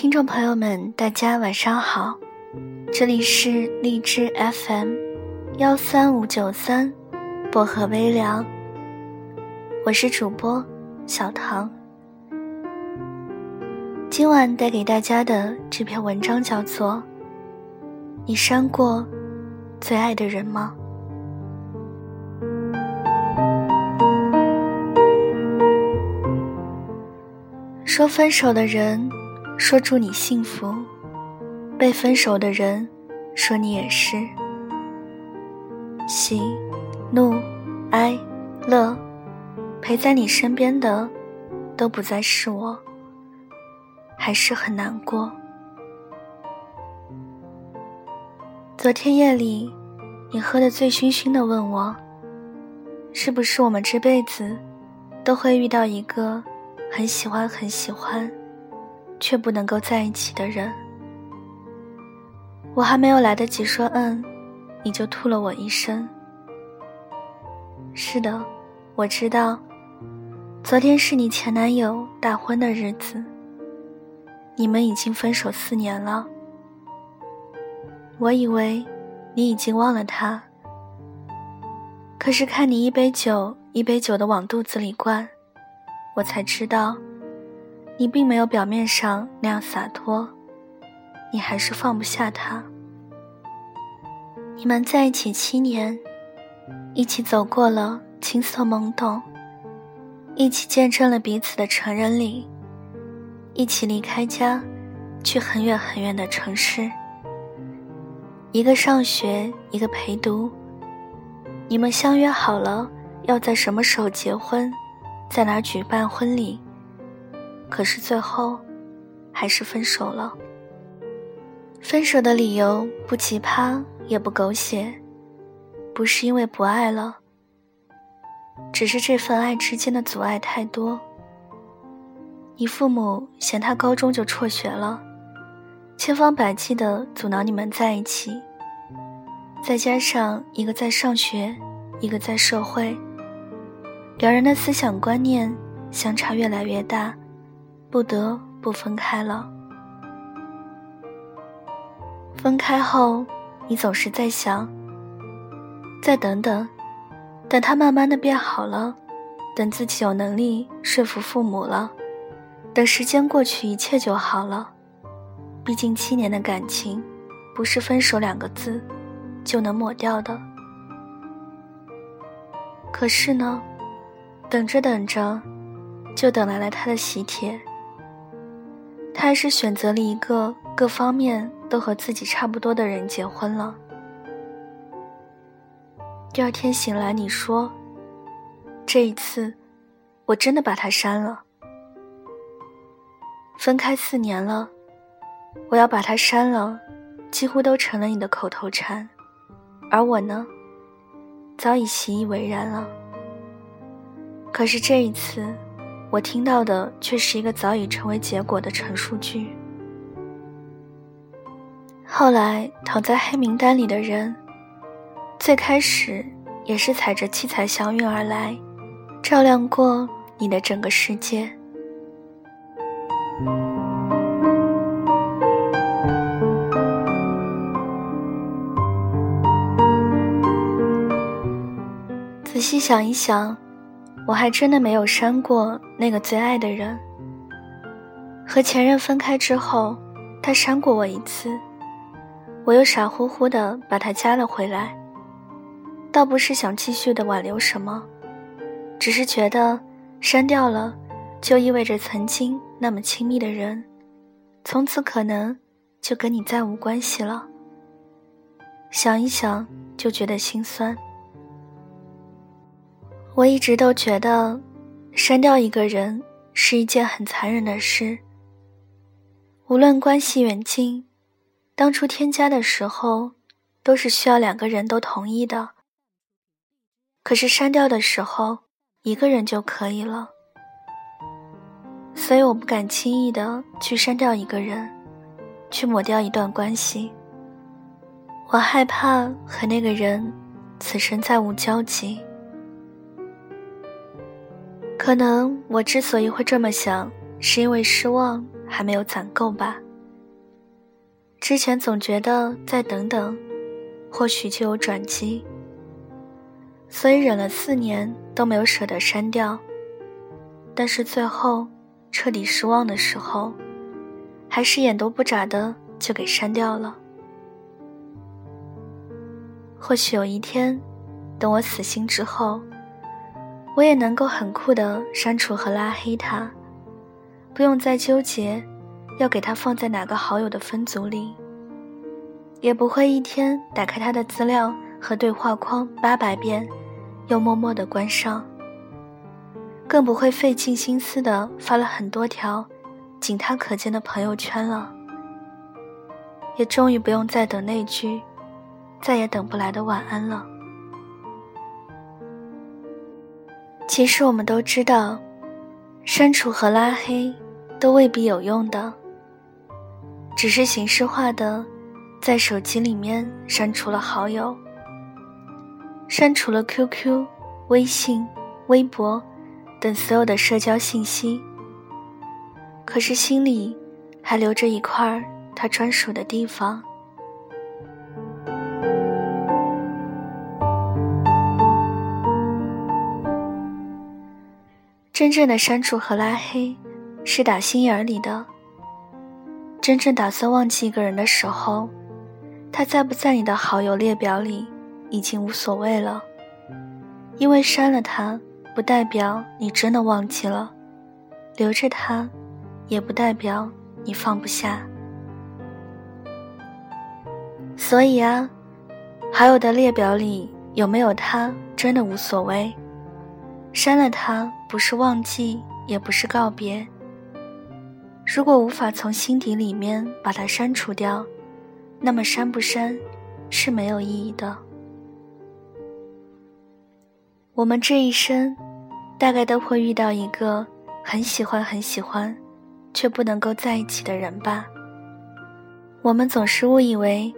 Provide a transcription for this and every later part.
听众朋友们，大家晚上好，这里是荔枝 FM 幺三五九三薄荷微凉，我是主播小唐。今晚带给大家的这篇文章叫做《你删过最爱的人吗》。说分手的人，说祝你幸福；被分手的人，说你也是。喜、怒、哀、乐，陪在你身边的，都不再是我，还是很难过。昨天夜里，你喝得醉醺醺的，问我，是不是我们这辈子，都会遇到一个。很喜欢很喜欢，却不能够在一起的人。我还没有来得及说嗯，你就吐了我一身。是的，我知道，昨天是你前男友大婚的日子。你们已经分手四年了。我以为你已经忘了他，可是看你一杯酒一杯酒的往肚子里灌。我才知道，你并没有表面上那样洒脱，你还是放不下他。你们在一起七年，一起走过了青涩懵懂，一起见证了彼此的成人礼，一起离开家，去很远很远的城市。一个上学，一个陪读。你们相约好了要在什么时候结婚。在哪举办婚礼？可是最后，还是分手了。分手的理由不奇葩也不狗血，不是因为不爱了，只是这份爱之间的阻碍太多。你父母嫌他高中就辍学了，千方百计的阻挠你们在一起，再加上一个在上学，一个在社会。两人的思想观念相差越来越大，不得不分开了。分开后，你总是在想：再等等，等他慢慢的变好了，等自己有能力说服父母了，等时间过去，一切就好了。毕竟七年的感情，不是分手两个字就能抹掉的。可是呢？等着等着，就等来了他的喜帖。他还是选择了一个各方面都和自己差不多的人结婚了。第二天醒来，你说：“这一次，我真的把他删了。分开四年了，我要把他删了，几乎都成了你的口头禅，而我呢，早已习以为然了。”可是这一次，我听到的却是一个早已成为结果的陈述句。后来躺在黑名单里的人，最开始也是踩着七彩祥云而来，照亮过你的整个世界。仔细想一想。我还真的没有删过那个最爱的人。和前任分开之后，他删过我一次，我又傻乎乎的把他加了回来。倒不是想继续的挽留什么，只是觉得删掉了，就意味着曾经那么亲密的人，从此可能就跟你再无关系了。想一想就觉得心酸。我一直都觉得，删掉一个人是一件很残忍的事。无论关系远近，当初添加的时候，都是需要两个人都同意的。可是删掉的时候，一个人就可以了。所以我不敢轻易的去删掉一个人，去抹掉一段关系。我害怕和那个人此生再无交集。可能我之所以会这么想，是因为失望，还没有攒够吧。之前总觉得再等等，或许就有转机，所以忍了四年都没有舍得删掉。但是最后彻底失望的时候，还是眼都不眨的就给删掉了。或许有一天，等我死心之后，我也能够很酷的删除和拉黑他，不用再纠结要给他放在哪个好友的分组里。也不会一天打开他的资料和对话框八百遍，又默默的关上。更不会费尽心思的发了很多条，仅他可见的朋友圈了。也终于不用再等那句，再也等不来的晚安了。其实我们都知道，删除和拉黑，都未必有用的，只是形式化的。在手机里面删除了好友，删除了 QQ、微信、微博等所有的社交信息，可是心里还留着一块他专属的地方。真正的删除和拉黑，是打心眼里的。真正打算忘记一个人的时候。他在不在你的好友列表里，已经无所谓了，因为删了他，不代表你真的忘记了；留着他，也不代表你放不下。所以啊，好友的列表里有没有他，真的无所谓。删了他，不是忘记，也不是告别。如果无法从心底里面把他删除掉。那么删不删，是没有意义的。我们这一生，大概都会遇到一个很喜欢很喜欢，却不能够在一起的人吧。我们总是误以为，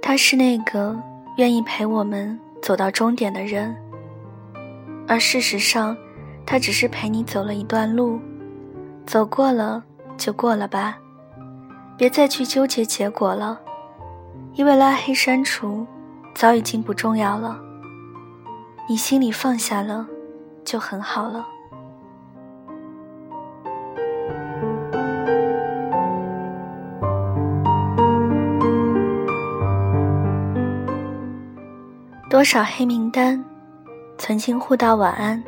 他是那个愿意陪我们走到终点的人，而事实上，他只是陪你走了一段路，走过了就过了吧，别再去纠结结果了。因为拉黑删除，早已经不重要了。你心里放下了，就很好了。多少黑名单，曾经互道晚安；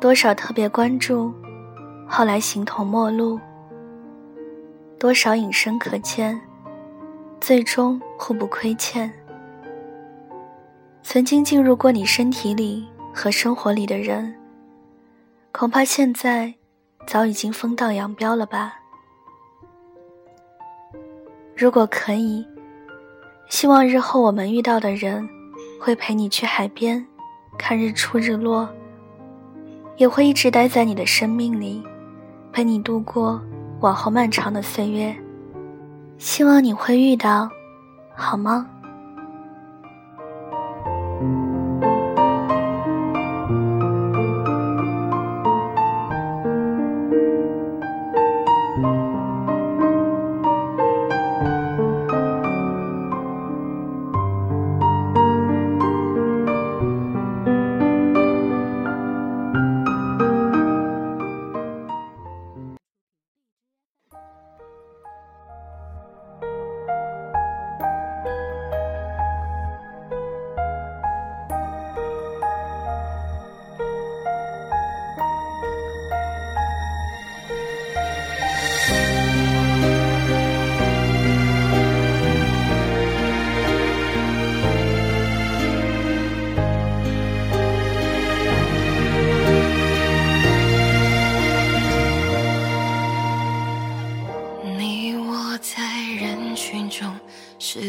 多少特别关注，后来形同陌路；多少隐身可见。最终互不亏欠。曾经进入过你身体里和生活里的人，恐怕现在早已经分道扬镳了吧。如果可以，希望日后我们遇到的人，会陪你去海边看日出日落，也会一直待在你的生命里，陪你度过往后漫长的岁月。希望你会遇到，好吗？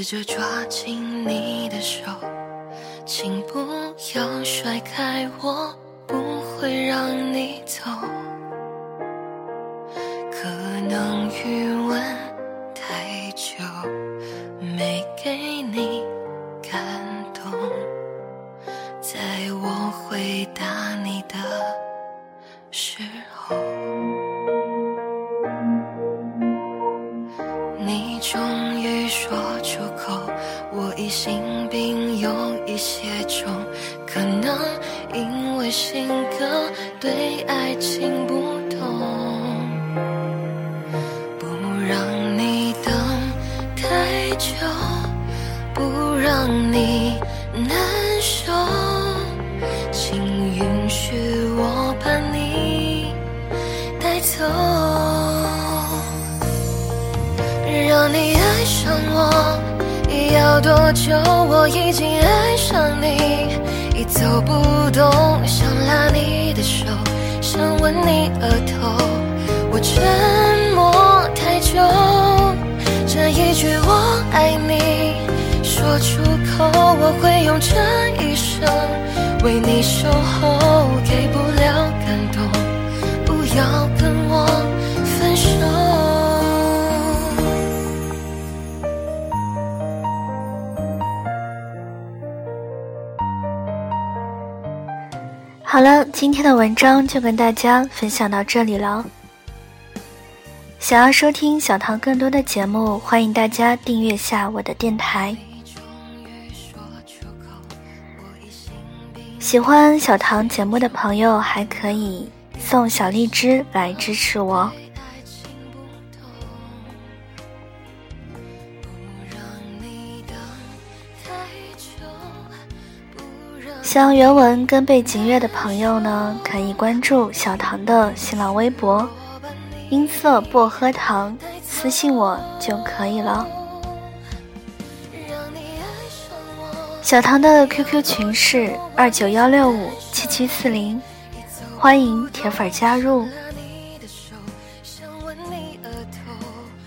着抓紧你的手，请不要甩开我，不会让你走。可能余温太久，没给你感动，在我回答你的的性格，对爱情不懂，不让你等太久，不让你难受，请允许我把你带走，让你爱上我。要多久？我已经爱上你，已走不动，想拉你的手，想吻你额头。我沉默太久，这一句我爱你说出口，我会用这一生为你守候，给不了感动，不要跟我分手。好了，今天的文章就跟大家分享到这里了。想要收听小唐更多的节目，欢迎大家订阅下我的电台。喜欢小唐节目的朋友，还可以送小荔枝来支持我。想原文跟背景乐的朋友呢，可以关注小唐的新浪微博“音色薄荷糖”，私信我就可以了。小唐的 QQ 群是二九幺六五七七四零，欢迎铁粉加入。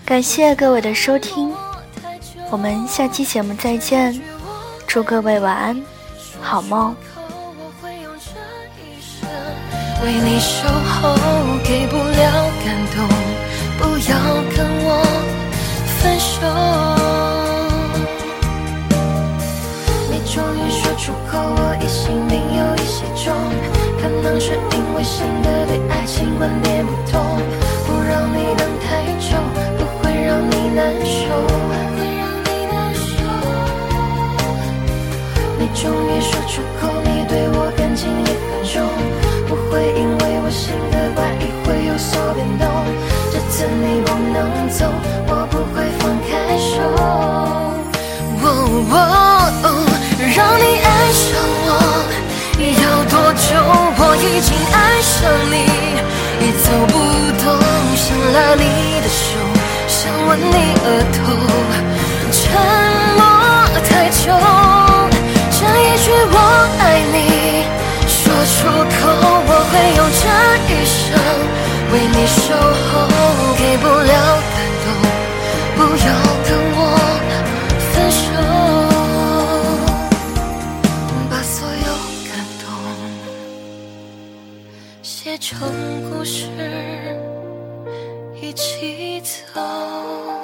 感谢各位的收听，我们下期节目再见，祝各位晚安。好梦。为你守候，给不了感动，不要跟我分手。你终于说出口，我疑心病有一些重，可能是因为性格对爱情观念不同，不让你等太久，你的手，想吻你额头，沉默太久。这一句我爱你，说出口，我会用这一生为你守候，给不了感动，不要跟我分手，把所有感动写成故事，一起走。